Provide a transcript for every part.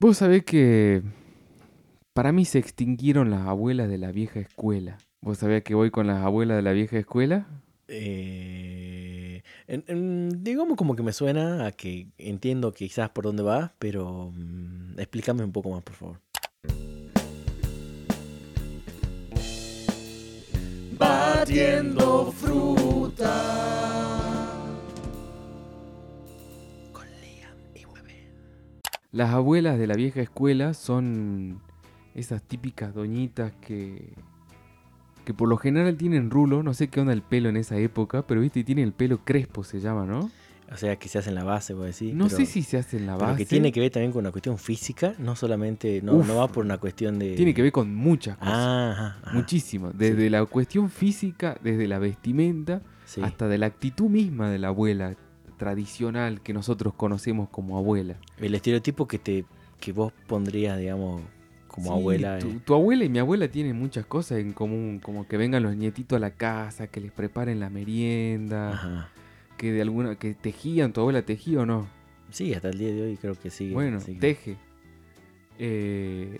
Vos sabés que para mí se extinguieron las abuelas de la vieja escuela. ¿Vos sabés que voy con las abuelas de la vieja escuela? Eh, en- en- digamos como que me suena a que entiendo quizás por dónde vas, pero mm, explícame un poco más, por favor. Batiendo fruta. Las abuelas de la vieja escuela son esas típicas doñitas que que por lo general tienen rulo, no sé qué onda el pelo en esa época, pero viste, tienen el pelo crespo se llama, ¿no? O sea, que se hacen la base, voy a decir. no pero- sé si se hace en la pero base. que tiene que ver también con una cuestión física, no solamente, no, Uf. no va por una cuestión de... Tiene que ver con muchas cosas. Ah, ajá, ajá. Muchísimo. Desde la cuestión física, desde la vestimenta, Sí. hasta de la actitud misma de la abuela tradicional que nosotros conocemos como abuela. El estereotipo que te que vos pondrías, digamos, como Sí, abuela. Tu, eh, tu abuela y mi abuela tienen muchas cosas en común, como que vengan los nietitos a la casa, que les preparen la merienda, Ajá. que de alguna que tejían, tu abuela tejía o no. Sí, hasta el día de hoy creo que sí. bueno, teje. Eh,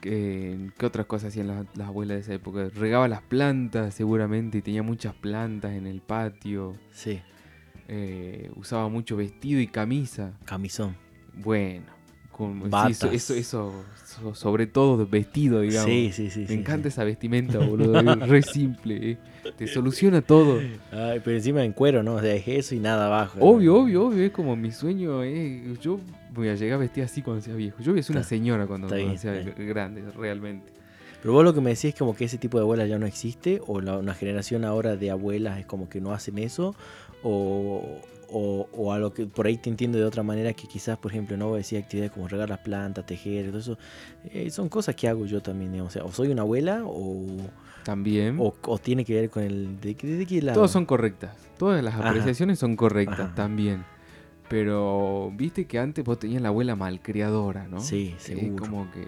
¿qué, qué otras cosas hacían las, las abuelas de esa época? Regaba las plantas seguramente y tenía muchas plantas en el patio. Sí, Eh, usaba mucho vestido y camisa. camisón. Bueno, con, sí, eso, eso, eso, so- sobre todo vestido, digamos. Sí, sí, sí. Me sí, encanta sí. esa vestimenta, boludo. Es re simple. eh. Te soluciona todo. Ay, pero encima en cuero, ¿no? O sea, es eso y nada abajo. ¿no? Obvio, obvio, obvio. Es como mi sueño. eh, Yo voy a llegar a vestir así cuando sea viejo. Yo voy a ser una Está- señora cuando, bien, sea grande, realmente. Pero vos lo que me decís es como que ese tipo de abuelas ya no existe, o la, una generación ahora de abuelas es como que no hacen eso, o, o, o a lo que por ahí te entiendo de otra manera que quizás, por ejemplo, no voy a decir actividades como regar las plantas, tejer, todo eso, eh, son cosas que hago yo también, digamos. O sea, o soy una abuela o, También. o, o tiene que ver con el... ¿De, de qué lado? Todas son correctas. Todas las Ajá. apreciaciones son correctas Ajá. también. Pero viste que antes vos tenías la abuela malcriadora, ¿no? Sí, Es seguro. como que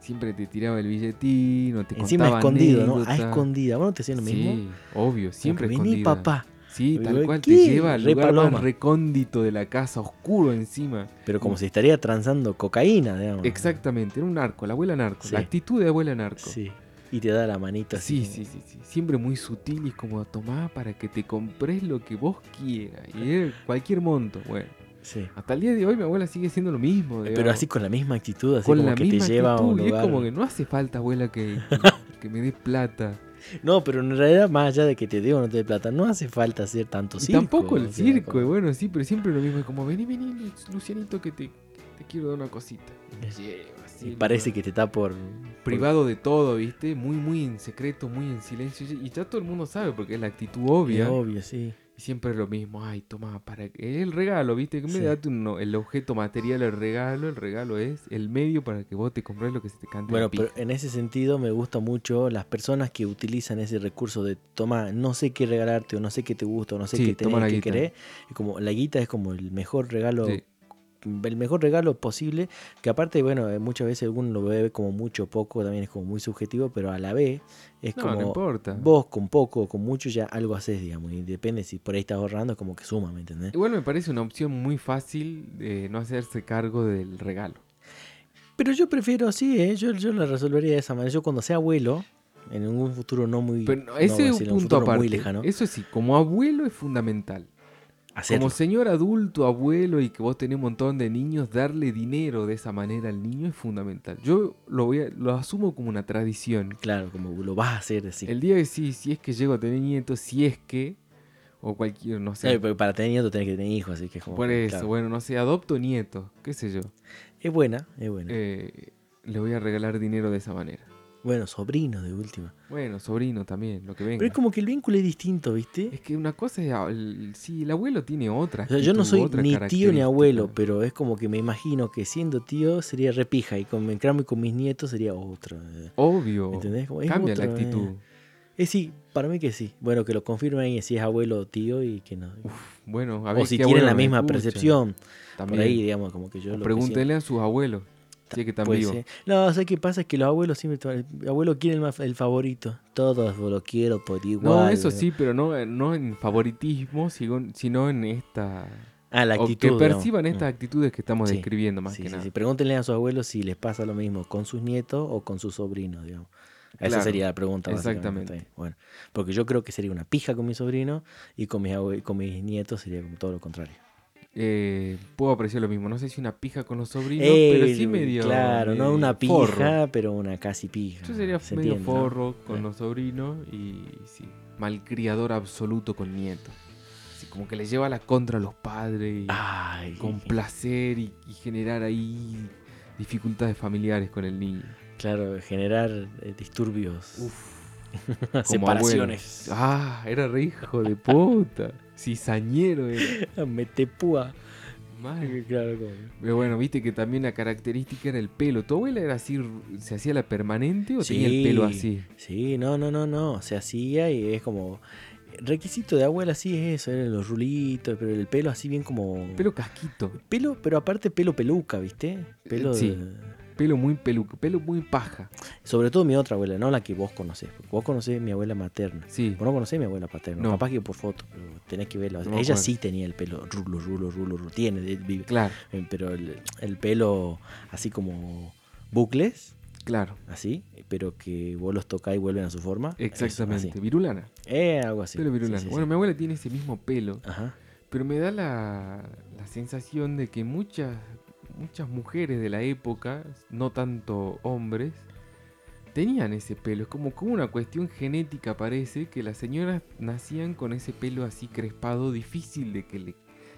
siempre te tiraba el billetín o te Encima contaba escondido, ¿no? A anécdotas. escondida. ¿Vos no te hacías lo mismo? Sí, obvio, siempre Vení, papá. Sí, tal cual ¿qué? te lleva al lugar paloma. más recóndito de la casa, oscuro encima. Pero como si estaría transando cocaína, digamos. Exactamente, era un narco, la abuela narco, Sí. la actitud de abuela narco. Sí. Y te da la manito así. Sí, sí, sí, sí. Siempre muy sutil y es como tomá para que te compres lo que vos quieras. Y cualquier monto. Bueno, sí. hasta el día de hoy mi abuela sigue siendo lo mismo. Pero digamos. así con la misma actitud, así con como la que misma te lleva a un. Y es como que no hace falta, abuela, que, que me des plata. No, pero en realidad, más allá de que te dé o no te dé plata, no hace falta hacer tanto Y circo. tampoco el o sea, circo, como- y bueno, sí, pero siempre lo mismo. Es como, vení, vení, Lu- Lucianito, que te, te quiero dar una cosita. Y así, y ¿no? parece que te está por. privado de todo, ¿viste? Muy, muy en secreto, muy en silencio. Y ya todo el mundo sabe porque es la actitud obvia. Obvio, sí. Siempre es lo mismo. Ay, toma, para que. El regalo, ¿viste? Que me un- el objeto material, el regalo. El regalo es el medio para que vos te compres lo que se te cante. Bueno, pero en ese sentido me gusta mucho las personas que utilizan ese recurso de toma, no sé qué regalarte o no sé qué te gusta o no sé Sí, qué toma tenés, guita. querés. Y como la guita es como el mejor regalo Sí. El mejor regalo posible, que aparte, bueno, eh, muchas veces uno lo ve como mucho o poco, también es como muy subjetivo, pero a la vez es No, como no importa. vos con poco o con mucho ya algo haces, digamos, y depende si por ahí estás ahorrando, es como que suma, ¿me entendés? Igual me parece una opción muy fácil de no hacerse cargo del regalo. Pero yo prefiero así, ¿eh? yo, yo la resolvería de esa manera. Yo cuando sea abuelo, en un futuro no muy, Pero no, ese es un punto aparte. muy lejano, Eso sí, como abuelo es fundamental. Hacerlo. Como señor adulto, abuelo y que vos tenés un montón de niños, darle dinero de esa manera al niño es fundamental. Yo lo, voy a- lo asumo como una tradición. Claro, como lo vas a hacer así. El día que sí, si es que llego a tener nietos, si es que, o cualquier, no sé. Pero para tener nietos tenés que tener hijos, así que es como por eso, claro. bueno, no sé, adopto nietos, qué sé yo. Es buena, es buena. Eh, le voy a regalar dinero de esa manera. Bueno, sobrino de última. Bueno, sobrino también, lo que venga. Pero es como que el vínculo es distinto, ¿viste? Es que una cosa es, el, sí, el abuelo tiene otra. O sea, yo no soy otra ni tío ni abuelo, pero es como que me imagino que siendo tío sería repija y con y con mis nietos sería otro. eh. Obvio. ¿Entendés? Como Cambia la actitud. eh. Eh, sí, para mí que sí. Bueno, que lo confirmen si es abuelo o tío y que no. Bueno, a ver o si tienen la misma escucha. percepción. También. Por ahí, digamos, como que yo O lo pregúntele a sus abuelos. Es que Puede vivos. ser. No, ¿sabes qué pasa? Es que los abuelos siempre. El abuelo quiere el, más- el favorito. Todos lo quiero por igual. No, eso sí, pero no, no en favoritismo, sino en esta Ah, la o actitud. que digamos. perciban estas Mm. actitudes que estamos Sí, describiendo más Sí, que sí, nada. sí. Pregúntenle a sus abuelos si les pasa lo mismo con sus nietos o con sus sobrinos, digamos. Esa sería la pregunta. exactamente. Bueno, porque yo creo que sería una pija con mi sobrino y con mis, con mis nietos sería como todo lo contrario. Eh, puedo apreciar lo mismo. No sé si una pija con los sobrinos, Eh, pero sí medio. Claro, no una forro. pija, pero una casi pija. Yo sería ¿se medio entiende, forro con Eh. los sobrinos y sí, malcriador absoluto con nietos. Así como que le lleva la contra a los padres y Ay, complacer y, y generar ahí dificultades familiares con el niño. claro, generar eh, disturbios, Uf, separaciones. Ah, era re hijo de puta. Cizañero era. Metepúa. Mal. Claro, como- Pero bueno, viste que también la característica era el pelo. ¿Tu abuela era así, se hacía la permanente o tenía el pelo Sí. así? Sí, no, no, no, no. Se hacía y es como. Requisito de abuela sí es eso, eran los rulitos, pero el pelo así bien como. Pelo casquito. Pelo, pero aparte pelo peluca, ¿viste? Pelo sí. de- Pelo muy peluca, pelo muy paja. Sobre todo mi otra abuela, no la que vos conocés. porque Vos conocés mi abuela materna. Sí. Vos no conocés mi abuela paterna. No. Capaz que por foto, pero tenés que verla. No Ella sí tenía el pelo rulo, rulo, rulo, rulo. Tiene, de- vive. Claro, Eh, Pero el, el pelo así como bucles, claro. así, pero que vos los tocás y vuelven a su forma. Exactamente. Virulana. Eh, algo así. pelo Sí, virulana. sí, sí. Bueno, mi abuela tiene ese mismo pelo, Ajá. pero me da la, la sensación de que muchas, muchas mujeres de la época, no tanto hombres, tenían ese pelo. Es como, como una cuestión genética parece que las señoras nacían con ese pelo así crespado, difícil de que le,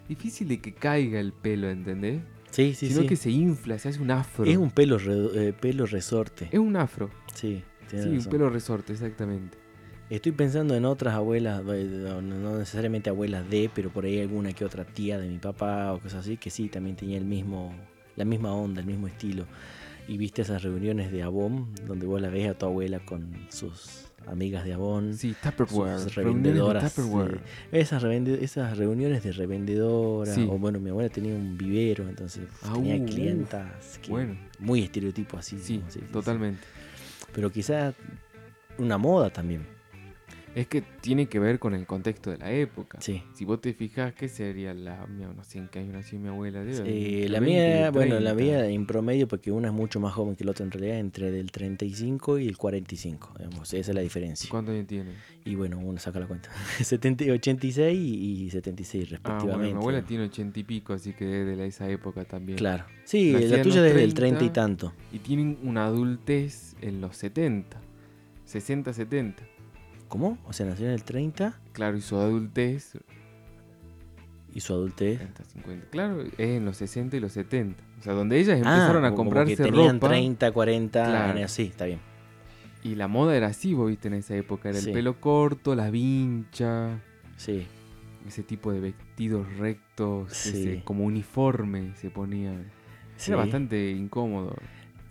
difícil de que caiga el pelo, ¿entendés? Sí, sí, Sino sí. que se infla, se hace un afro. Es un pelo, re- eh, pelo resorte. Es un afro. Sí, Sí, un pelo resorte, exactamente. Estoy pensando en otras abuelas, eh, no necesariamente abuelas de, pero por ahí alguna que otra tía de mi papá o cosas así, que sí, también tenía el mismo, la misma onda, el mismo estilo. Y viste esas reuniones de Avon, donde vos la ves a tu abuela con sus amigas de Avon. Sí, Tupperware. sus revendedoras. Tupperware. sí. Esas, revende- esas reuniones de revendedoras. Sí. O bueno, mi abuela tenía un vivero, entonces Ah, tenía uh, clientas. que- Bueno, Muy estereotipo así. sí, sí. totalmente. Pero quizás una moda también. Es que tiene que ver con el contexto de la época. Sí. Si vos te fijas, ¿qué sería la mía? No sé en qué año nació mi abuela. debe entre la 20 y mía, bueno, la 30. mía en promedio, porque una es mucho más joven que la otra en realidad, entre del 35 y el 45, digamos, esa es la diferencia. ¿Cuántos años tiene? Y bueno, uno saca la cuenta. 70, 86 y 76 Ah, respectivamente. bueno, mi abuela tiene ochenta y pico, así que es de esa época también. Claro. Sí, Nacida la tuya desde el 30. 30 y tanto. Y tienen una adultez en los 70. 60, 70. ¿Cómo? O sea, nació en el 30 Claro, y su adultez, y su adultez. 30, 50. Claro, es en los 60 y los 70. O sea, donde ellas Ah, empezaron a como comprarse que tenían ropa. 30, 40 Claro. años. Sí, está bien. Y la moda era así, vos viste, en esa época. Era Sí. el pelo corto, la vincha, Sí. ese tipo de vestidos rectos, Sí. ese- como uniforme se ponían. sí. Era bastante incómodo.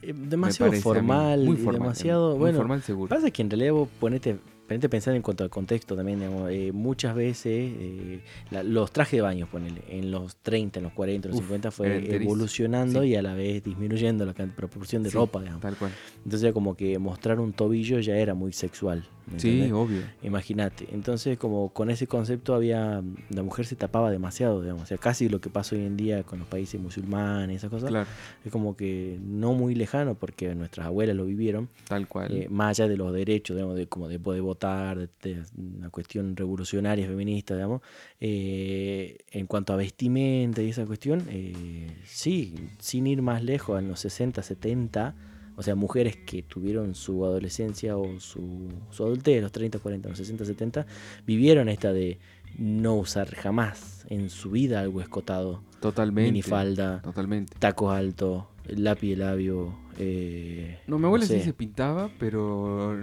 Eh, demasiado a formal, Muy formal. demasiado. muy bueno, formal seguro. Pasa que en realidad vos ponete, a pensar en cuanto al contexto también, digamos, eh, muchas veces eh, la- los trajes de baño, ponele, en los 30, en los 40, en los Uf, 50 fue evolucionando Sí. y a la vez disminuyendo la proporción de Sí, ropa, digamos. Tal cual. Entonces como que mostrar un tobillo ya era muy sexual. ¿Me Sí, obvio. Imagínate. Entonces, como con ese concepto había. La mujer se tapaba demasiado, digamos. O sea, casi lo que pasa hoy en día con los países musulmanes y esas cosas. Claro, Es como que no muy lejano, porque nuestras abuelas lo vivieron. tal cual. eh, más allá de los derechos, digamos, de, como de poder votar, de, de una cuestión revolucionaria, feminista, digamos. eh, en cuanto a vestimenta y esa cuestión, eh, sí, sin ir más lejos, en los 60, 70. O sea, mujeres que tuvieron su adolescencia o su, su adultez, los 30, 40, los 60, 70, vivieron esta de no usar jamás en su vida algo escotado. Totalmente. Minifalda, Totalmente. tacos altos, lápiz de labio. eh, No, mi abuela sé. sí se pintaba, pero.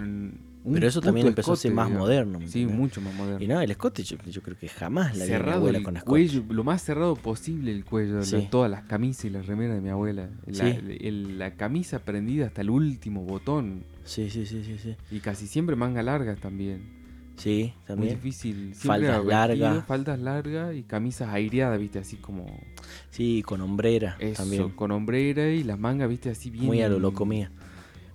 Un Pero eso también empezó a ser más digamos. moderno. ¿me Sí, entendés? mucho más moderno. Y no, el escote yo, yo creo que jamás la vi a mi cerrado abuela el con escote. cuello, lo más cerrado posible el cuello, Sí. la- todas las camisas y las remeras de mi abuela. La, Sí. el- la camisa prendida hasta el último botón. Sí, sí, sí, sí, sí. Y casi siempre manga largas también. Sí, Muy también. difícil. Siempre Faldas largas. Faldas largas y camisas aireadas, viste, así como Sí, con hombrera eso, también. con hombrera y las mangas, viste, así bien. Muy a lo loco mía.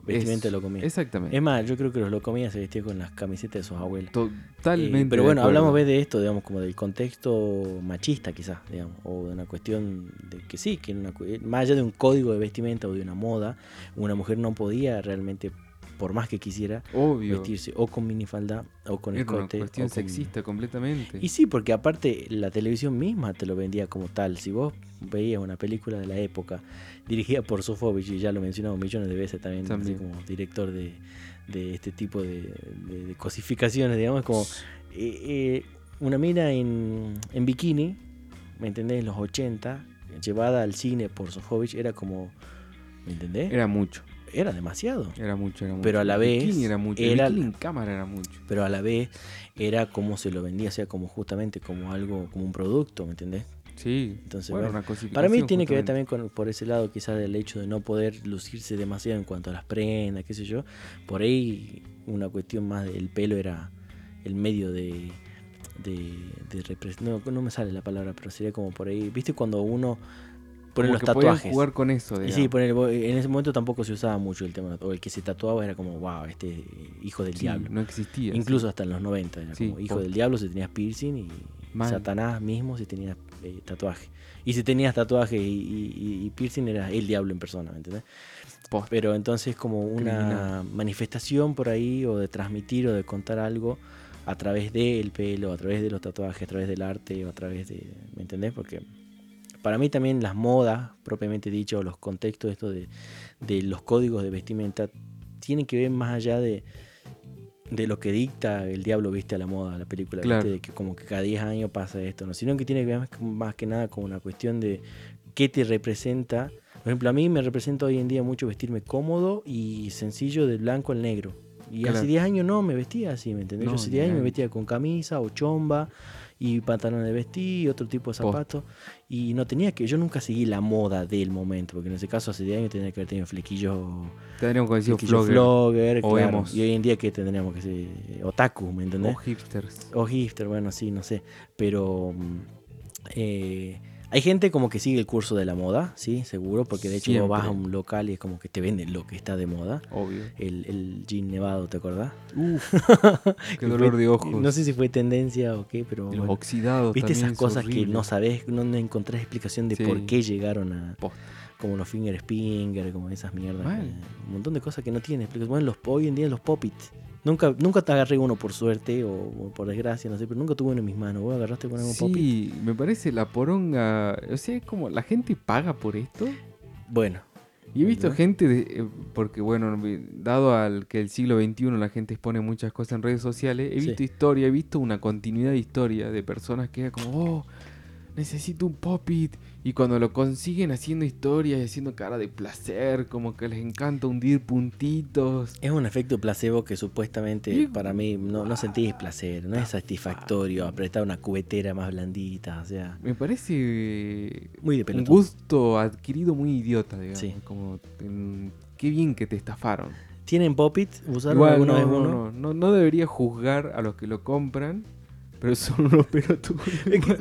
Vestimenta de Eso, locomía. Exactamente. Es más, yo creo que los locomías se vestían con las camisetas de sus abuelas. Totalmente. Eh, pero de bueno, hablamos de esto, digamos, como del contexto machista quizás, digamos, o de una cuestión de que sí, que una más allá de un código de vestimenta o de una moda, una mujer no podía realmente, por más que quisiera, Obvio. vestirse o con minifalda o con una escote. cuestión o con- sexista completamente. Y sí, porque aparte la televisión misma te lo vendía como tal. Si vos veías una película de la época dirigida por Sofovich, y ya lo mencionamos millones de veces también, También. así como director de, de este tipo de, de- de cosificaciones, digamos, como eh, eh, una mina en, en bikini, ¿me entendés? En los 80, llevada al cine por Sofovich, era como, ¿me entendés? Era mucho, Era demasiado. era mucho, era mucho. Pero a la vez bikini era mucho. era- El bikini en cámara era mucho. Pero a la vez era como se lo vendía, o sea, como justamente como algo, como un producto, ¿me entendés? Sí. Entonces, bueno, bueno, una cosificación. Para mí tiene que ver también con, por ese lado quizás del hecho de no poder lucirse demasiado en cuanto a las prendas, qué sé yo. Por ahí una cuestión más del pelo era el medio de... de, de no, no me sale la palabra, pero sería como por ahí. ¿Viste cuando uno pone Como los tatuajes? jugar con eso, Y sí, poner- en ese momento tampoco se usaba mucho el tema. O el que se tatuaba era como, wow, este hijo del Sí, diablo. No existía. Incluso hasta en los 90, era Sí, como hijo del diablo si tenías piercing y Mal. Satanás mismo si tenías eh, tatuaje. Y si tenías tatuaje y, y- y- y piercing era el diablo en persona, ¿me entendés? Posta. Pero entonces como una Criminal. manifestación por ahí o de transmitir o de contar algo a través del pelo, a través de los tatuajes, a través del arte o a través de... ¿Me entendés? Porque para mí también las modas, propiamente dicho, o los contextos esto de, de los códigos de vestimenta, tienen que ver más allá de, de lo que dicta el diablo, viste, a la moda, a la película, ¿viste? De que como que cada 10 años pasa esto, ¿no? sino que tiene que ver más, más que nada con una cuestión de qué te representa. Por ejemplo, a mí me representa hoy en día mucho vestirme cómodo y sencillo de blanco al negro. Y hace Claro. 10 años no me vestía así, ¿me entendés? No, Yo hace ni 10 años me vestía con camisa o chomba y pantalones de vestir y otro tipo de zapatos. Y no tenía que, yo nunca seguí la moda del momento, porque en ese caso hace 10 años tenía que haber tenido flequillo, Tendríamos que decir flequillo flogger flogger, o claro. emos. Y hoy en día que tendríamos que ser otaku, ¿me entendés? o hipsters. O hipster, bueno, sí, no sé. Pero mm, eh, hay gente como que sigue el curso de la moda, sí, seguro, porque de hecho vos vas a Siempre. un local y es como que te venden lo que está de moda. Obvio. El, el jean nevado, ¿te acordás? Uf, qué dolor de ojos. No sé si fue tendencia o qué, pero los bueno. oxidados Viste esas es cosas que no sabes, no, no encontrás explicación de Sí. por qué llegaron a. Posta. Como los finger spinger, como esas mierdas. Un montón de cosas que no tienen explicación. Bueno, los, hoy en día los pop-its. Nunca, nunca te agarré uno por suerte o, o por desgracia, no sé, pero nunca tuve uno en mis manos. ¿Vos agarraste con algún? Sí, me parece la poronga. O sea, es como la gente paga por esto. Bueno, Y he visto ¿No? gente, de- eh, porque bueno, dado al que el siglo XXI la gente expone muchas cosas en redes sociales, he Sí. visto historia, he visto una continuidad de historia de personas que era como, oh, necesito un pop-it. Y cuando lo consiguen haciendo historia y haciendo cara de placer, como que les encanta hundir puntitos. es un efecto placebo que supuestamente Y- para mí no, no sentís placer, no es satisfactorio apretar una cubetera más blandita, o sea, Me parece muy de un gusto adquirido muy idiota, digamos. Sí. Como, qué bien que te estafaron. ¿Tienen pop-it? ¿Usaron Igual alguna no, vez no, uno? no, no, no debería juzgar a los que lo compran, pero son unos pelotudos.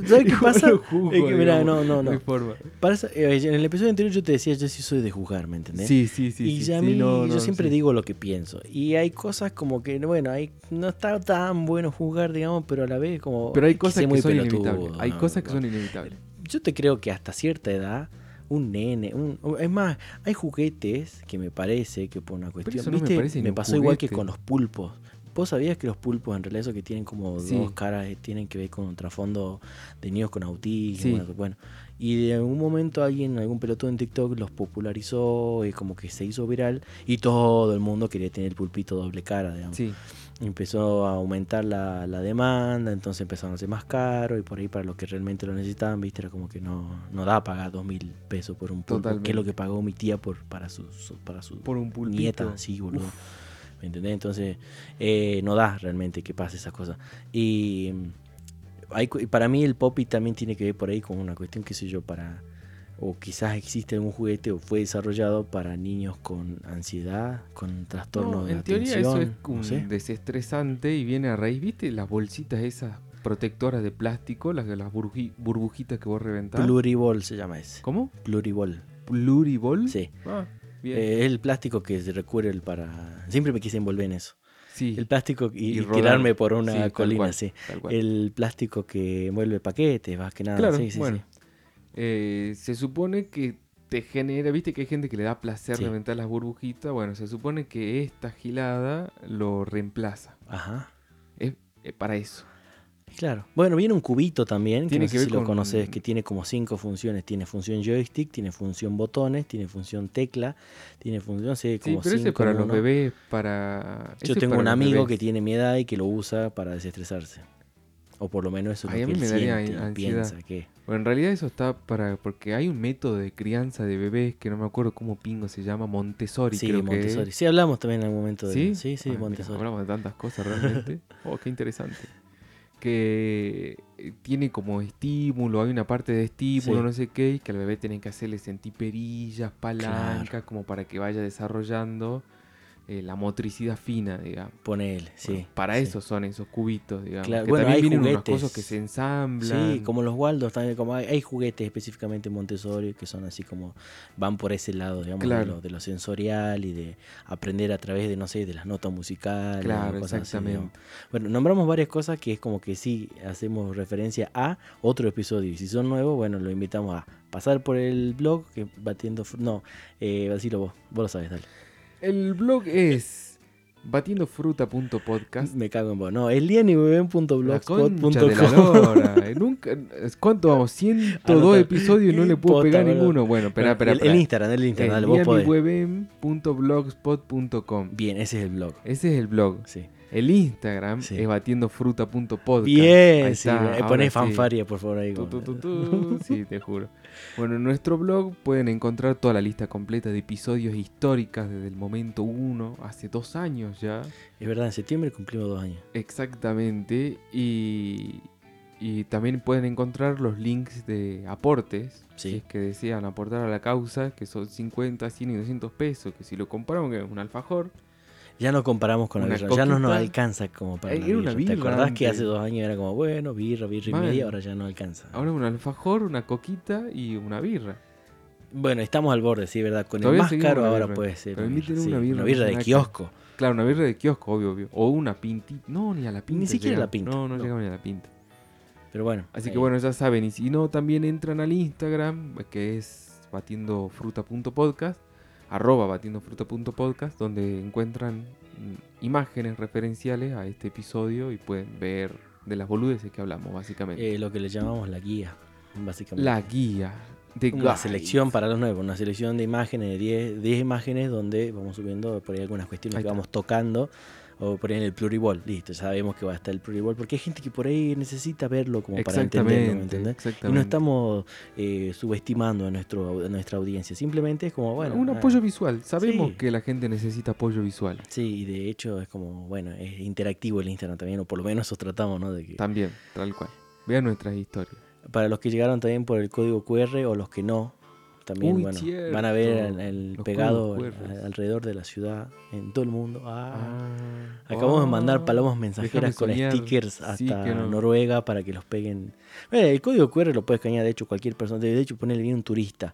¿sabes qué pasa? juzgo, Es que, digamos, no, no, no. forma. Eso- eh, en el episodio anterior yo te decía, yo sí soy de juzgar, ¿me entendés? Sí, sí, sí. y sí, ya sí, mí, no, yo no, siempre sí. digo lo que pienso. Y hay cosas como que, bueno, hay, no está tan bueno juzgar, digamos, pero a la vez como... Pero hay cosas que son inevitables. Hay ¿no? cosas que No. son inevitables. Yo te creo que hasta cierta edad, un nene, un, es más, hay juguetes que me parece que por una cuestión... eso no me ¿viste? un pasó igual que con los pulpos. ¿Vos sabías que los pulpos en realidad eso que tienen como Sí. dos caras eh, tienen que ver con un trasfondo de niños con autismo? Sí. Bueno, y de algún momento alguien, algún pelotón en TikTok los popularizó y como que se hizo viral y todo el mundo quería tener el pulpito doble cara, digamos. Sí, Empezó a aumentar la, la demanda, entonces empezaron a ser más caro y por ahí para los que realmente lo necesitaban, viste, era como que no, no da pagar dos mil pesos por un pulpo, que es lo que pagó mi tía por, para su, su- para su por un pulpito. nieta, sí, boludo. ¿Me entendés? Entonces, eh, no da realmente que pase esas cosas. Y, mm, hay, para mí el poppy también tiene que ver por ahí con una cuestión, qué sé yo, para... O quizás existe algún juguete o fue desarrollado para niños con ansiedad, con trastorno No, de en teoría atención. eso es no un sé. desestresante y viene a raíz, ¿viste? Las bolsitas esas protectoras de plástico, las, las burbuji- burbujitas que vos reventás. Pluriball se llama ese. ¿Cómo? Pluriball. ¿Pluribol? Sí. Ah. Eh, el plástico que se recubre el para... Siempre me quise envolver en eso. sí, El plástico y, Y y rodar. tirarme por sí, una tal colina, cual, sí. El plástico que envuelve paquetes, más que nada. Claro, sí, sí, bueno. sí. Eh, se supone que te genera, viste que hay gente que le da placer Sí. reventar las burbujitas. Bueno, se supone que esta gilada lo reemplaza. Ajá. Es para eso. Claro. Bueno, viene un cubito también, que no que sé si lo con- conoces, que tiene como cinco funciones. Tiene función joystick, tiene función botones, tiene función tecla, tiene función, sí, Sí, como pero ese es cinco para en los bebés, para... ese Yo tengo para un amigo que tiene mi edad y que lo usa para desestresarse. O por lo menos eso es Ay, lo que él me daría siente y piensa que... Bueno, en realidad eso está para... Porque hay un método de crianza de bebés que no me acuerdo cómo pingo se llama, Montessori Sí, creo Montessori. que. Sí, hablamos también en algún momento de... ¿Sí? Sí, sí, Ah, mira, Montessori. hablamos de tantas cosas realmente. oh, qué interesante. Que eh, tiene como estímulo, hay una parte de estímulo, Sí. no sé qué, y que al bebé tienen que hacerle sentir perillas, palancas, como para que vaya desarrollando eh, la motricidad fina, digamos. Ponele, sí. Bueno, para sí. eso son esos cubitos, digamos. Claro, que bueno, también hay vienen unas juguetes. cosas que se ensamblan. Sí, como los Waldos también, como hay, hay juguetes específicamente en Montessori que son así como van por ese lado, digamos, de, Claro. lo, de lo sensorial y de aprender a través de, no sé, de las notas musicales. Claro, cosas así, exactamente. digamos. bueno, nombramos varias cosas que es como que sí hacemos referencia a otro episodio. Y si son nuevos, bueno, lo invitamos a pasar por el blog, que batiendo... No, eh, decilo vos, vos lo sabes, dale. El blog es batiendofruta.podcast. Me cago en vos. No, lora. Eh, Nunca, ¿Cuánto vamos? 102 Anota. episodios y no le puedo pegar ninguno. Bueno, espera, espera, el, el Instagram, el Instagram. Elianiweben.blogspot.com Bien, ese es el blog. Ese es el blog. Sí. El Instagram Sí. es batiendofruta.podcast. Bien, Ahí sí, está, eh, ahora poné sí. fanfaria, por favor, ahí. Tu, tu, tu. Sí, te juro. Bueno, en nuestro blog pueden encontrar toda la lista completa de episodios históricas desde el momento 1, hace dos años ya. Es verdad, en septiembre cumplimos dos años. Exactamente. Y, y también pueden encontrar los links de aportes. Sí. si es que desean aportar a la causa, que son 50, 100 y 200 pesos. Que si lo compramos, que es un alfajor. Ya no comparamos con la Una birra, ya no nos coquita. alcanza como para Eh, la era una birra. ¿Te birra acordás que antes. hace dos años era como, bueno, birra, birra y Man. media, ahora ya no alcanza? Ahora un alfajor, una coquita y una birra. Bueno, estamos al borde, sí, ¿verdad? Con el Todavía más seguimos caro la ahora birra. puede ser. Una birra, una sí, birra, una birra de que- kiosco. Claro, una birra de kiosco, obvio, obvio. O una pintita. No, ni a la pinta. siquiera la llegamos. pinta, No, no, no. llegamos ni a la pinta. Pero bueno. Así eh, que bueno, ya saben. Y si no, también entran al Instagram, que es batiendofruta.podcast, arroba batiendofruta.podcast, donde encuentran imágenes referenciales a este episodio y pueden ver de las boludeces que hablamos, básicamente. eh, lo que le llamamos la guía, básicamente. la guía de Una guide. selección para los nuevos, una selección de imágenes, de 10, 10 imágenes donde vamos subiendo por ahí algunas cuestiones Ahí que vamos tocando. O en el pluriball, listo, sabemos que va a estar el pluriball, porque hay gente que por ahí necesita verlo como para entenderlo, ¿me Exactamente, entendés? Y no estamos eh, subestimando a, nuestro, a nuestra audiencia, simplemente es como, bueno... un ah, apoyo visual. Sabemos sí. que la gente necesita apoyo visual. Sí, y de hecho es como, bueno, es interactivo el Instagram también, o por lo menos eso tratamos, ¿no? De que, También, tal cual. Vean nuestras historias. para los que llegaron también por el código QR o los que no, también, Uy, bueno, cierto. van a ver el, Los pegado al- alrededor de la ciudad, en todo el mundo. Ah, Ah, Acabamos de mandar ah, palomas mensajeras con soñar. stickers hasta Sí, no. Noruega para que los peguen. Bueno, el código QR lo puede escanear, de hecho, cualquier persona. De hecho, ponerle bien un turista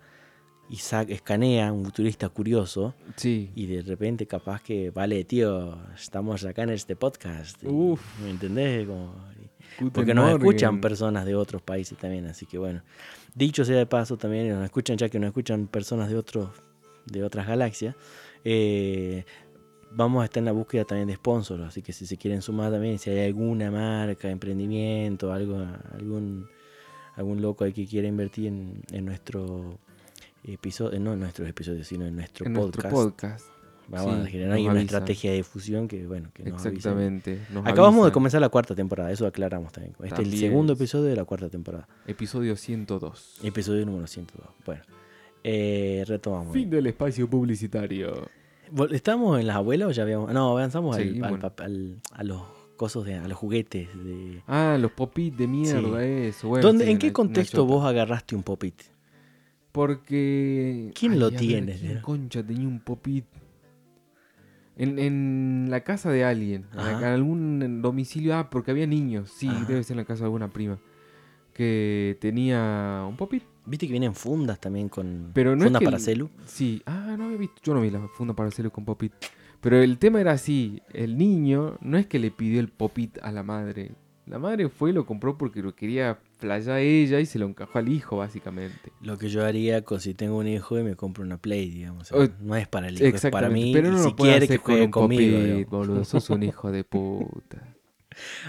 y saca, escanea un turista curioso Sí. y de repente capaz que, vale, tío, estamos acá en este podcast. Uf. ¿Me entendés? Como- porque nos escuchan personas de otros países también, así que bueno. Dicho sea de paso, también nos escuchan, ya que nos escuchan personas de otros, de otras galaxias. eh, vamos a estar en la búsqueda también de sponsors, así que si se quieren sumar también, si hay alguna marca, emprendimiento, algo, algún, algún loco ahí que quiera invertir en, en nuestro episodio, no en nuestros episodios, sino en nuestro En podcast. nuestro podcast. Vamos a generar una estrategia de difusión que, bueno, que nos. Exactamente. nos Acabamos de comenzar la cuarta temporada, eso aclaramos también. Este es el segundo episodio de la cuarta temporada. Episodio 102. Episodio número 102. Bueno, eh, retomamos. Fin del espacio publicitario. ¿Estamos en las abuelas o ya habíamos.? No, avanzamos al, a los cosos de. a los juguetes de. Ah, los popit de mierda, eso. Bueno, ¿Dónde, sí, ¿En qué contexto vos agarraste un popit? Porque. ¿Quién lo a ver, tiene, ¿quién concha tenía un popit? En, en la casa de alguien, en, algún domicilio, ah, porque había niños, sí, Ajá. debe ser en la casa de alguna prima, que tenía un popit. Viste que vienen fundas también con Pero no es fundas que para el- celu. Sí, ah, no había visto, yo no vi la funda para hacerlo con Popit. Pero el tema era así, el niño no es que le pidió el Popit a la madre. La madre fue y lo compró porque lo quería flayar ella y se lo encajó al hijo, básicamente. Lo que yo haría con si tengo un hijo y me compro una Play, digamos. o sea, Oh, no es para el hijo, es para mí. pero no lo si puede quiere hacer que con juegue un conmigo. Popit, digamos. boludo, sos un hijo de puta.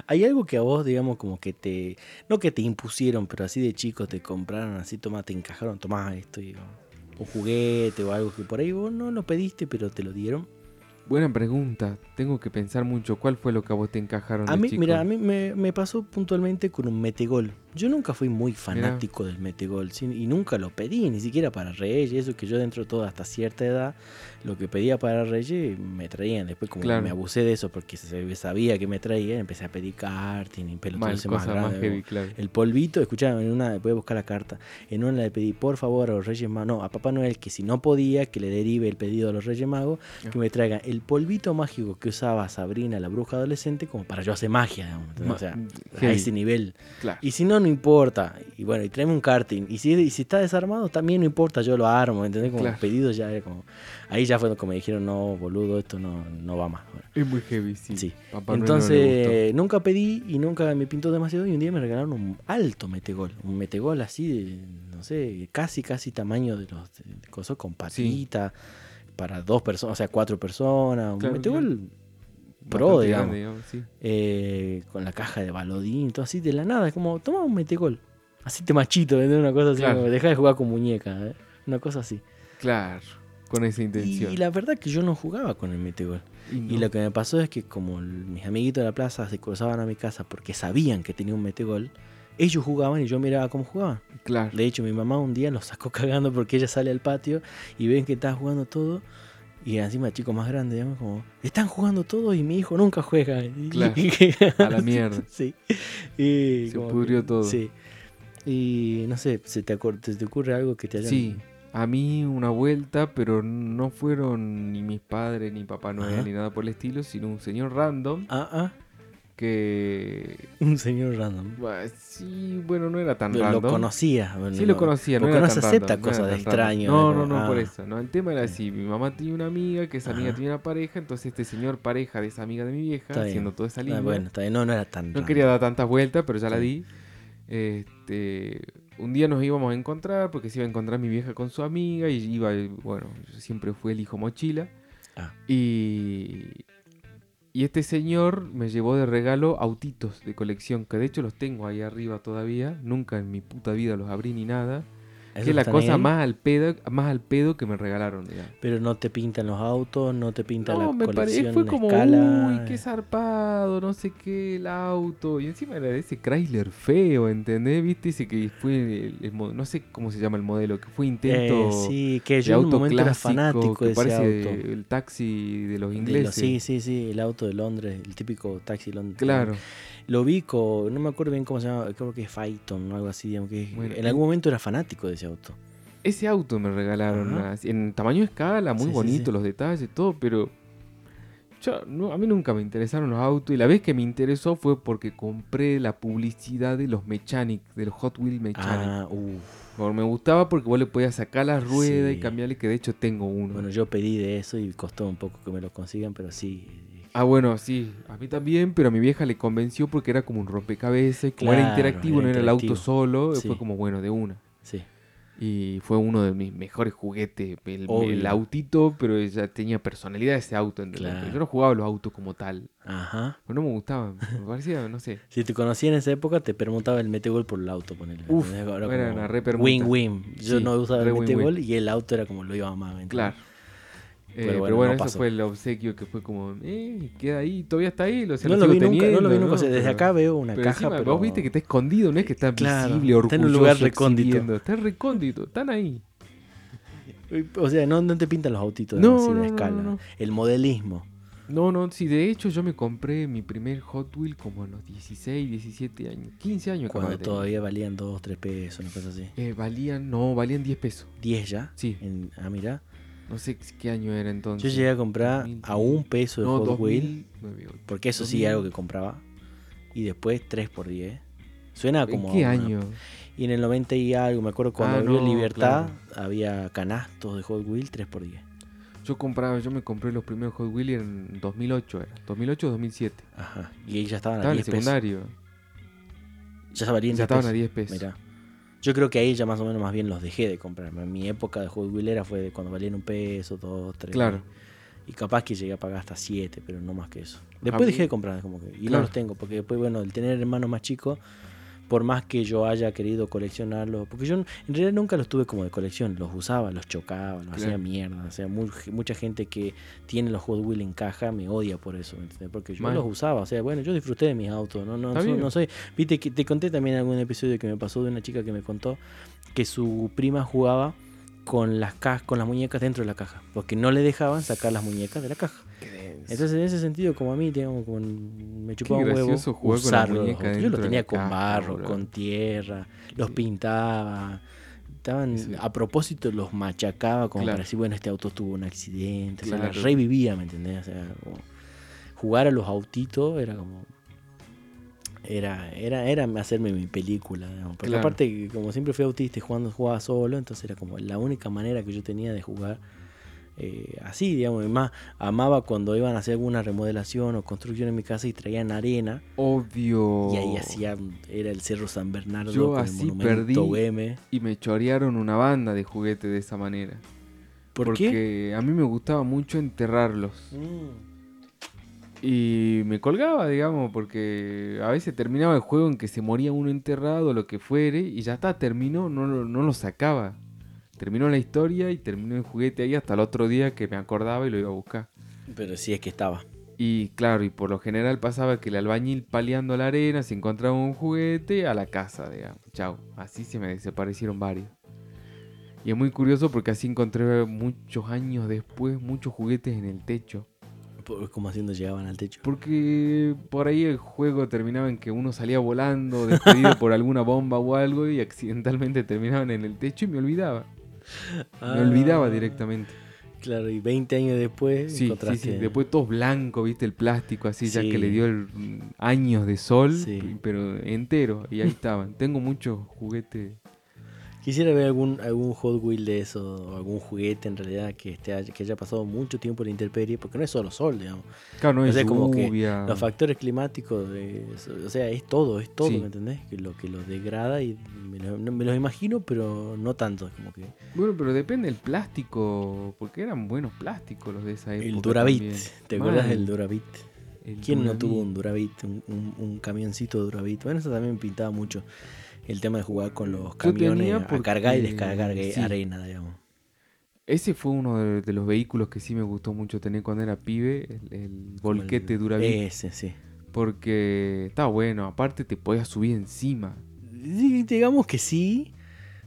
Hay algo que a vos, digamos, como que te. No que te impusieron, pero así de chico te compraron, así, toma, te encajaron, tomás esto, y, un juguete o algo que por ahí vos no lo pediste, pero te lo dieron. Buena pregunta, tengo que pensar mucho. ¿Cuál fue lo que a vos te encajaron A mí, chico? mira, a mí me, me pasó puntualmente con un metegol. Yo nunca fui muy fanático del metegol sí, y nunca lo pedí, ni siquiera para Reyes. Eso que yo dentro de todo hasta cierta edad, lo que pedía para Reyes me traían. Después como Claro. me abusé de eso porque sabía que me traían, empecé a pedir karting cosa más más, heavy, claro. El polvito, escuchaba en una, voy a buscar la carta. En una le pedí, por favor, a los Reyes Magos, no, a Papá Noel, que si no podía, que le derive el pedido a los Reyes Magos, que me traigan el polvito mágico que usaba Sabrina, la bruja adolescente, como para yo hacer magia, digamos, ¿entendés? Ma- o sea, a ese nivel. claro. Y si no, no importa. Y bueno, y tráeme un karting. Y si, y si está desarmado, también no importa, yo lo armo, ¿entendés? Como Claro. pedido ya era como. Ahí ya fue como me dijeron, no, boludo, esto no, no va más. Bueno, Es muy heavy, sí. Sí. Papá no entonces, nunca pedí y nunca me pintó demasiado. Y un día me regalaron un alto metegol. Un metegol así, de, no sé, casi, casi tamaño de los de, de cosas con patita. Para dos personas, o sea, cuatro personas. Un Claro, metegol pro, digamos. grande, digamos, sí. eh, con la caja de balodín, todo así de la nada. Es como, toma un metegol. Así te machito, ¿entendés? Una cosa así, Claro. como, deja de jugar con muñeca. ¿eh? Una cosa así. Claro, con esa Y, intención. la verdad que yo no jugaba con el metegol. Y Y lo que me pasó es que como mis amiguitos de la plaza se cruzaban a mi casa porque sabían que tenía un metegol, ellos jugaban y yo miraba cómo jugaban. Claro. De hecho, mi mamá un día los sacó cagando porque ella sale al patio y ven que está jugando todo. Y encima chicos más grandes, digamos, como, están jugando todo y mi hijo nunca juega. Claro, a la mierda. Sí. Y Se pudrió todo. Sí. Y no sé, ¿se te, se te ocurre algo que te haya... Sí, a mí una vuelta, pero no fueron ni mis padres, ni Papá Noel, Ajá. ni nada por el estilo, sino un señor random Ah, ah, que... un señor random. sí, bueno, no era tan Lo, random. conocía. bueno, Sí lo no- conocía, no porque no se acepta random, no cosas era de extraño. No, no, no, por ah, eso. No, el tema era así. Mi mamá tenía una amiga, que esa amiga Ajá. tenía una pareja, entonces este señor pareja de esa amiga de mi vieja, Está bien. haciendo toda esa ah, línea. bueno, está bien, no, no era tan No random. quería dar tantas vueltas, pero ya la di. Este, un día nos íbamos a encontrar porque se iba a encontrar mi vieja con su amiga y iba, bueno, yo siempre fue el hijo mochila. Ah. Y, y este señor me llevó de regalo autitos de colección, que de hecho los tengo ahí arriba todavía. Nunca en mi puta vida los abrí ni nada. ¿Esos Que es la cosa ahí? más al pedo, más al pedo que me regalaron. digamos. Pero no te pintan los autos, no te pintan No, la me colección fue como, escala. uy, qué zarpado, no sé qué, el auto. Y encima era de ese Chrysler feo, ¿entendés? ¿Viste? Ese que fue, el, no sé cómo se llama el modelo, que fue intento Eh, sí, que de yo en un auto momento era clásico, fanático que de ese parece auto. el taxi de los De ingleses. los- sí, sí, sí, el auto de Londres, el típico taxi Londres. Claro, Lo vi con, no me acuerdo bien cómo se llama, creo que es Phaeton o algo así, digamos que Bueno, en y- algún momento era fanático de ese auto. ese auto me regalaron en tamaño escala, muy Sí, bonito sí. los detalles, todo, pero yo, no, a mí nunca me interesaron los autos y la vez que me interesó fue porque compré la publicidad de los Mechanic, de los Hot Wheels Mechanic. Ah, uff. Me gustaba porque vos le podías sacar la rueda y cambiarle, que de hecho tengo uno. Bueno, yo pedí de eso y costó un poco que me lo consigan, pero sí. Ah, bueno, sí, a mí también, pero a mi vieja le convenció porque era como un rompecabezas, como era interactivo, era no era el auto solo, Sí. fue como bueno, de una. Sí. Y fue uno de mis mejores juguetes, el, el autito, pero ya tenía personalidad ese auto. Claro. Yo no jugaba los autos como tal, Ajá. no me gustaban, me parecía, no sé. Si te conocía en esa época, te preguntaba el metegol por el auto, ponele. Uf. Era era una re. Win-win. Yo Sí, no usaba el metegol y el auto era como lo iba más. ¿entendés? Claro. Eh, Pero pero bueno, bueno, no eso pasó. fue el obsequio que fue como, eh, queda ahí, todavía está ahí, lo, o sea, No lo lo vi nunca, no lo vi nunca. o sea, desde acá veo una Pero caja, encima, pero... vos viste que está escondido, no es que está Claro, visible, está en un lugar orgulloso, recóndito. Está recóndito, están ahí. O sea, no, no te pintan los autitos No, así de escala. El modelismo. No, no, sí, de hecho yo me compré mi primer Hot Wheel como a los 16, 17 años, 15 años Cuando todavía valían 2, 3 pesos, una cosa así. Eh, valían, no, valían 10 pesos. 10 ya. Sí, En, ah, mira. No sé qué año era entonces. Yo llegué a comprar 2000, a un peso de no, Hot Wheel. 2009, Porque eso sí 2000. algo que compraba. Y después 3 por 10. Suena ¿En como. qué a una- año? Y en el 90 y algo, me acuerdo cuando Ah, abrió no, Libertad, había canastos de Hot Wheels 3x10. Yo compraba, yo me compré los primeros Hot Wheels en 2008, era. 2008 o 2007. Ajá. Y ahí ya estaban Estaba a en el 10 pesos. secundario. Ya valían Ya 10 estaban a pesos. 10 pesos. Mirá. Yo creo que ahí ya más o menos más bien los dejé de comprar. Mi época de Hot Wheels era fue cuando valían un peso, dos, tres. Claro. Y capaz que llegué a pagar hasta 7, pero no más que eso. Después dejé de comprar, como que. Y no los tengo, porque después, bueno, el tener hermanos más chicos, por más que yo haya querido coleccionarlos, porque yo en realidad nunca los tuve como de colección, los usaba, los chocaba, los hacía mierda. O sea, mu- mucha gente que tiene los Hot Wheels en caja me odia por eso, ¿me entendés? Porque yo los usaba, o sea, bueno, yo disfruté de mis autos, no, no, soy, no soy. Viste que te conté también algún episodio que me pasó de una chica que me contó que su prima jugaba con las con las muñecas dentro de la caja, porque no le dejaban sacar las muñecas de la caja. Entonces, en ese sentido, como a mí, digamos, como me chupaba un huevo usarlo. Yo de tenía con barro, con tierra, los pintaba. Estaban, Sí. a propósito los machacaba como Claro. para decir, bueno, este auto tuvo un accidente. O sea, revivía, ¿me entendés? O sea, como jugar a los autitos era como... Era, era, era hacerme mi película, digamos. Porque Claro. aparte, como siempre fui autista y jugando, jugaba solo, entonces era como la única manera que yo tenía de jugar eh, así, digamos. Y más, amaba cuando iban a hacer alguna remodelación o construcción en mi casa y traían arena. Obvio. Y ahí hacían, era el Cerro San Bernardo Yo con así el monumento perdí. Y me chorearon una banda de juguetes de esa manera. ¿Por porque qué? a mí me gustaba mucho enterrarlos. Mm. Y me colgaba, digamos, porque a veces terminaba el juego en que se moría uno enterrado, lo que fuere, y ya está, terminó, no, no lo sacaba. Terminó la historia y terminó el juguete ahí hasta el otro día que me acordaba y lo iba a buscar. Pero sí es que estaba. Y claro, y por lo general pasaba que el albañil paleando la arena, se encontraba un juguete a la casa, digamos. Chao. Así se me desaparecieron varios. Y es muy curioso porque así encontré muchos años después muchos juguetes en el techo. Como haciendo llegaban al techo. Porque por ahí el juego terminaba en que uno salía volando, despedido por alguna bomba o algo, y accidentalmente terminaban en el techo y me olvidaba. Me olvidaba Ah, directamente. Claro, y 20 años después Sí, sí, sí. Después todo blanco, viste, el plástico así, ya que le dio el- años de sol, pero entero, y ahí estaban. Tengo muchos juguetes. Quisiera ver algún, algún Hot Wheel de eso, o algún juguete en realidad que, esté, que haya pasado mucho tiempo en la intemperie, porque no es solo sol, digamos. Claro, no O es sea, como que. Los factores climáticos, de- o sea, es todo, es todo, Sí. ¿me entendés? Que lo que lo degrada y me lo, me los imagino, pero no tanto, como que Bueno, pero depende del plástico, porque eran buenos plásticos los de esa época. el Duravit, también. ¿te acuerdas del Duravit? el ¿Quién no tuvo un Duravit, un, un, un camioncito Duravit? Bueno, eso también pintaba mucho el tema de jugar con los camiones a cargar y descargar eh, sí. arena, digamos. Ese fue uno de, de los vehículos que sí me gustó mucho tener cuando era pibe, el, volquete el- Duravit, Ese, sí. porque estaba bueno, aparte te podías subir encima. Sí, Digamos que sí.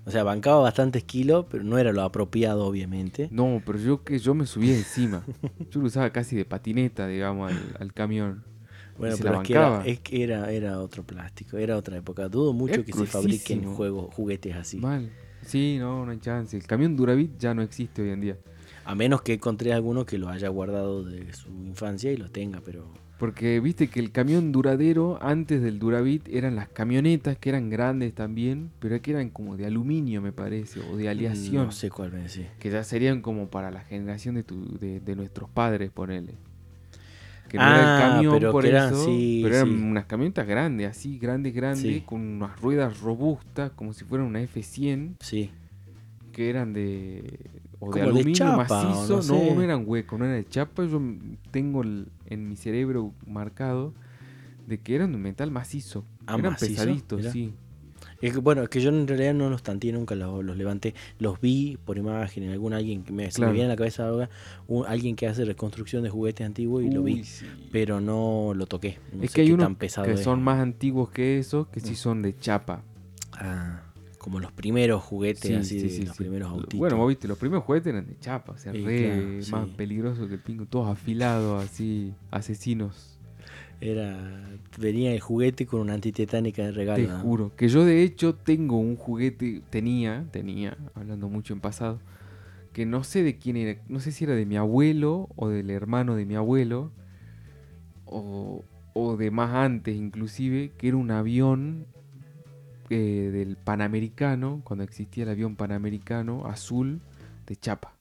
O sea, bancaba bastantes kilos, pero no era lo apropiado, obviamente. No, pero yo que yo me subía encima. Yo lo usaba casi de patineta, digamos, al, al camión. Bueno, pero es que, era, es que era, era otro plástico, era otra época. Dudo mucho que se fabriquen juegos, juguetes así. Mal. Sí, no, no hay chance. El camión Duravit ya no existe hoy en día. A menos que encontré alguno que lo haya guardado de su infancia y lo tenga, pero. Porque viste que el camión duradero antes del Duravit eran las camionetas que eran grandes también, pero que eran como de aluminio me parece, o de aleación. No sé cuál me decís. Que ya serían como para la generación de, tu, de, de nuestros padres, ponele. Que no Ah, era el camión pero por eran- eso, sí, pero eran sí. unas camionetas grandes, así, grandes, grandes, Sí. con unas ruedas robustas, como si fueran una F100, Sí. que eran de... O de aluminio chapa, macizo, no no, sé. no eran huecos, no eran de chapa, yo tengo el- en mi cerebro marcado de que eran de metal macizo. Ah, eran macizo, pesaditos, sí. Es que, bueno, es que yo en realidad no los tanteé, nunca los, los levanté. Los vi por imagen, en algún alguien que me, se me Claro. viene a la cabeza ahora, un- alguien que hace reconstrucción de juguetes antiguos y lo vi. Sí. Pero no lo toqué. No es que hay unos tan pesado que es. son más antiguos que esos, que sí Mm. son de chapa. Ah, como los primeros juguetes, Sí, así sí, de los primeros autitos. Bueno, vos viste, los primeros juguetes eran de chapa, o sea, re claro, más sí. peligroso que el pingo, todos afilados, así, asesinos. Era, venía el juguete con una antitetánica de regalo. Te juro. Que yo de hecho tengo un juguete, tenía, tenía, hablando mucho en pasado, que no sé de quién era, no sé si era de mi abuelo o del hermano de mi abuelo, o, o de más antes inclusive, que era un avión eh, del Panamericano, cuando existía el avión Panamericano azul de chapa.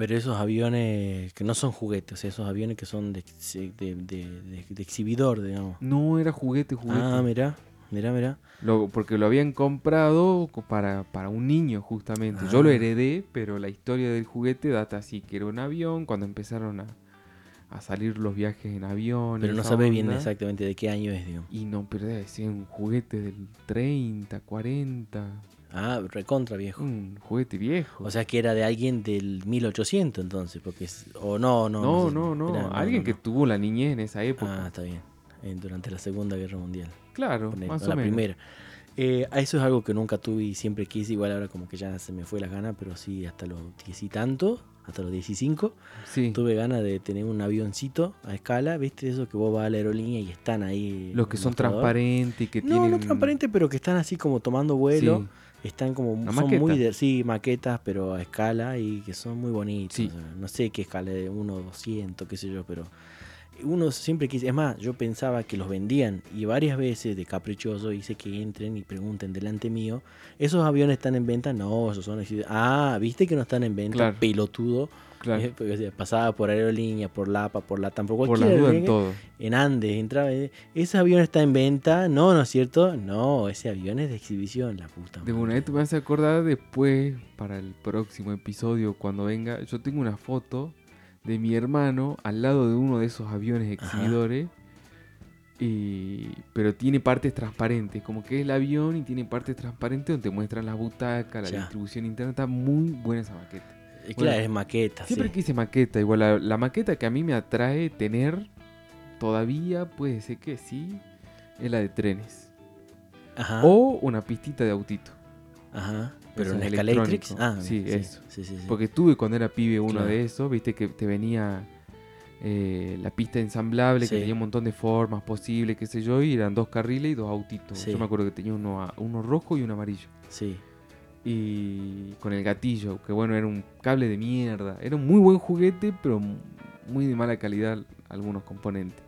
Pero esos aviones que no son juguetes, esos aviones que son de, ex- de, de- de- de exhibidor, digamos. No era juguete, juguete. Ah, mirá, mirá, mirá. Lo- porque lo habían comprado co- para, para un niño, justamente. Yo lo Ah. heredé, pero la historia del juguete data así, que era un avión, cuando empezaron a, a salir los viajes en avión. Pero no sabés bien exactamente de qué año es, digamos. Y no, pero debe ser un juguete del 30, 40. Ah, recontra viejo. Un juguete viejo. O sea que era de alguien del 1800 entonces, porque es- o no, no. no, no, no. Era- Alguien no, que no. tuvo la niñez en esa época. Ah, está bien. Durante la Segunda Guerra Mundial. claro, Ponele, más o la menos. primera. Eh, eso es algo que nunca tuve y siempre quise, igual ahora como que ya se me fue la gana, pero sí hasta los diez y tanto, hasta los 15, Sí. tuve ganas de tener un avioncito a escala, ¿viste? Eso que vos vas a la aerolínea y están ahí. Los que son mostrador. transparentes y que No, tienen. no transparentes, pero que están así como tomando vuelo. Sí. Están como Una son maqueta. muy de, sí, maquetas, pero a escala y que son muy bonitos. Sí. o sea, no sé qué escala de 1 200, qué sé yo, pero uno siempre quise, es más, yo pensaba que los vendían y varias veces de caprichoso hice que entren y pregunten delante mío, ¿esos aviones están en venta? No, esos son. Ah, ¿viste que no están en venta? Claro. Pelotudo. Claro. Eh, porque, o sea, pasaba por aerolínea, por Lapa, por Latam, por Por cualquier las dudas en todo. en Andes, entraba, eh, ese avión está en venta, no, ¿no es cierto? No, ese avión es de exhibición, la puta De madre. una vez te vas a acordar después, para el próximo episodio, cuando venga. Yo tengo una foto de mi hermano al lado de uno de esos aviones Ajá. exhibidores. Y, pero tiene partes transparentes, como que es el avión y tiene partes transparentes donde te muestran las butacas, la Ya. distribución interna. Está muy buena esa maqueta. Bueno, claro, es maqueta, Siempre sí. quise maqueta, igual la, la maqueta que a mí me atrae tener todavía puede ser que sí, es la de trenes. Ajá, O una pistita de autito. ajá. Pero en es Scalatrix, electrónico. ah, Sí, sí, eso. Sí, sí, sí. Porque tuve cuando era pibe uno Claro. de esos, viste que te venía eh, la pista ensamblable, que tenía un montón de formas posibles, qué sé yo, y eran dos carriles y dos autitos. Yo me acuerdo que tenía uno, uno rojo y uno amarillo. Sí. Y con el gatillo, que bueno, era un cable de mierda. Era un muy buen juguete, pero muy de mala calidad algunos componentes.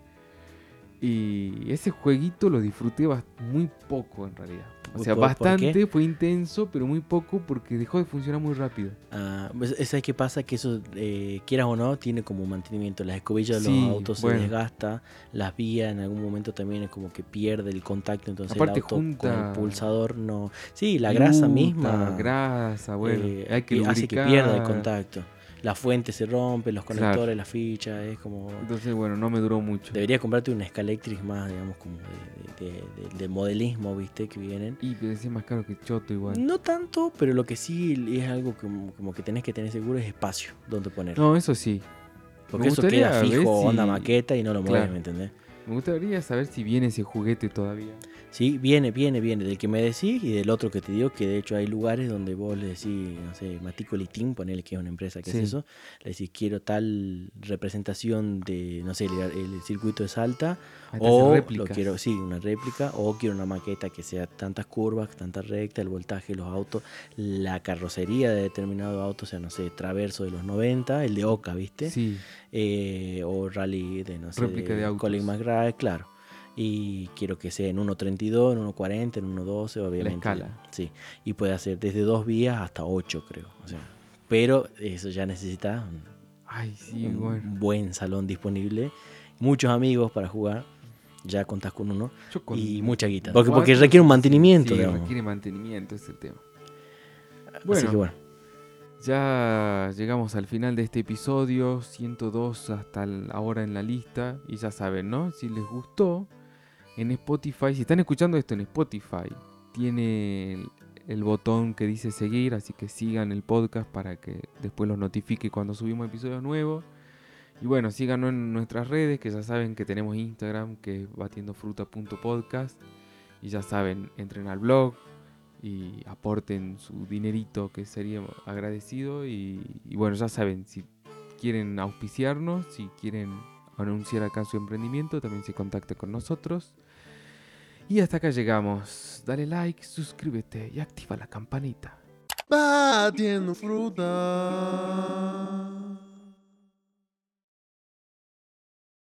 Y ese jueguito lo disfruté muy poco en realidad. O ¿Por- sea, bastante, fue intenso, pero muy poco porque dejó de funcionar muy rápido. Ah, pues, ¿Sabes qué pasa? Que eso, eh, quieras o no, tiene como mantenimiento. Las escobillas de Sí, los autos bueno. se desgasta, las vías en algún momento también es como que pierde el contacto, entonces Aparte el auto con junta el pulsador no... Sí, la grasa Luta, misma grasa, bueno, eh, hay que hace que pierda el contacto. La fuente se rompe, los Claro. conectores, la ficha, es como... Entonces, bueno, no me duró mucho. Deberías comprarte una Scalectrix más, digamos, como de, de- de- de modelismo, ¿viste? Que vienen. Y pero es más caro que Choto igual. No tanto, pero lo que sí es algo como, como que tenés que tener seguro es espacio donde poner. No, eso sí. Porque me eso queda fijo, si- onda maqueta y no lo mueves, Claro. ¿me entendés? Me gustaría saber si viene ese juguete todavía. Sí, viene, viene, viene. Del que me decís y del otro que te digo, que de hecho hay lugares donde vos le decís, no sé, Maticoli Team, ponele que es una empresa que Sí. es eso, le decís quiero tal representación de, no sé, el, el circuito de Salta, o lo quiero, sí, una réplica, o quiero una maqueta que sea tantas curvas, tanta recta, el voltaje de los autos, la carrocería de determinado auto, o sea, no sé, Traverso de los 90, el de Oca, ¿viste? Sí, Eh, o Rally de, no sé, Réplica de autos. Colin claro. Y quiero que sea en 1.32, en 1.40, en 1.12, obviamente. escala. Sí, y puede hacer desde dos vías hasta ocho, creo. O sea, pero eso ya necesita un, ay, sí, un bueno. buen salón disponible, muchos amigos para jugar, ya contás con uno, con y mucha guita. Porque, porque requiere un mantenimiento, Sí, digamos. requiere mantenimiento ese tema. Así Bueno, que bueno, ya llegamos al final de este episodio, 102 hasta el- ahora en la lista. Y ya saben, ¿no? Si les gustó, en Spotify, si están escuchando esto en Spotify, tiene el, botón que dice seguir, así que sigan el podcast para que después los notifique cuando subimos episodios nuevos. Y bueno, síganos en nuestras redes, que ya saben que tenemos Instagram, que es batiendofruta.podcast. Y ya saben, entren al blog y aporten su dinerito, que sería agradecido. Y, y bueno, ya saben, si quieren auspiciarnos, si quieren anunciar acá su emprendimiento, también se contacte con nosotros. Y hasta acá llegamos. Dale like, suscríbete y activa la campanita. Fruta.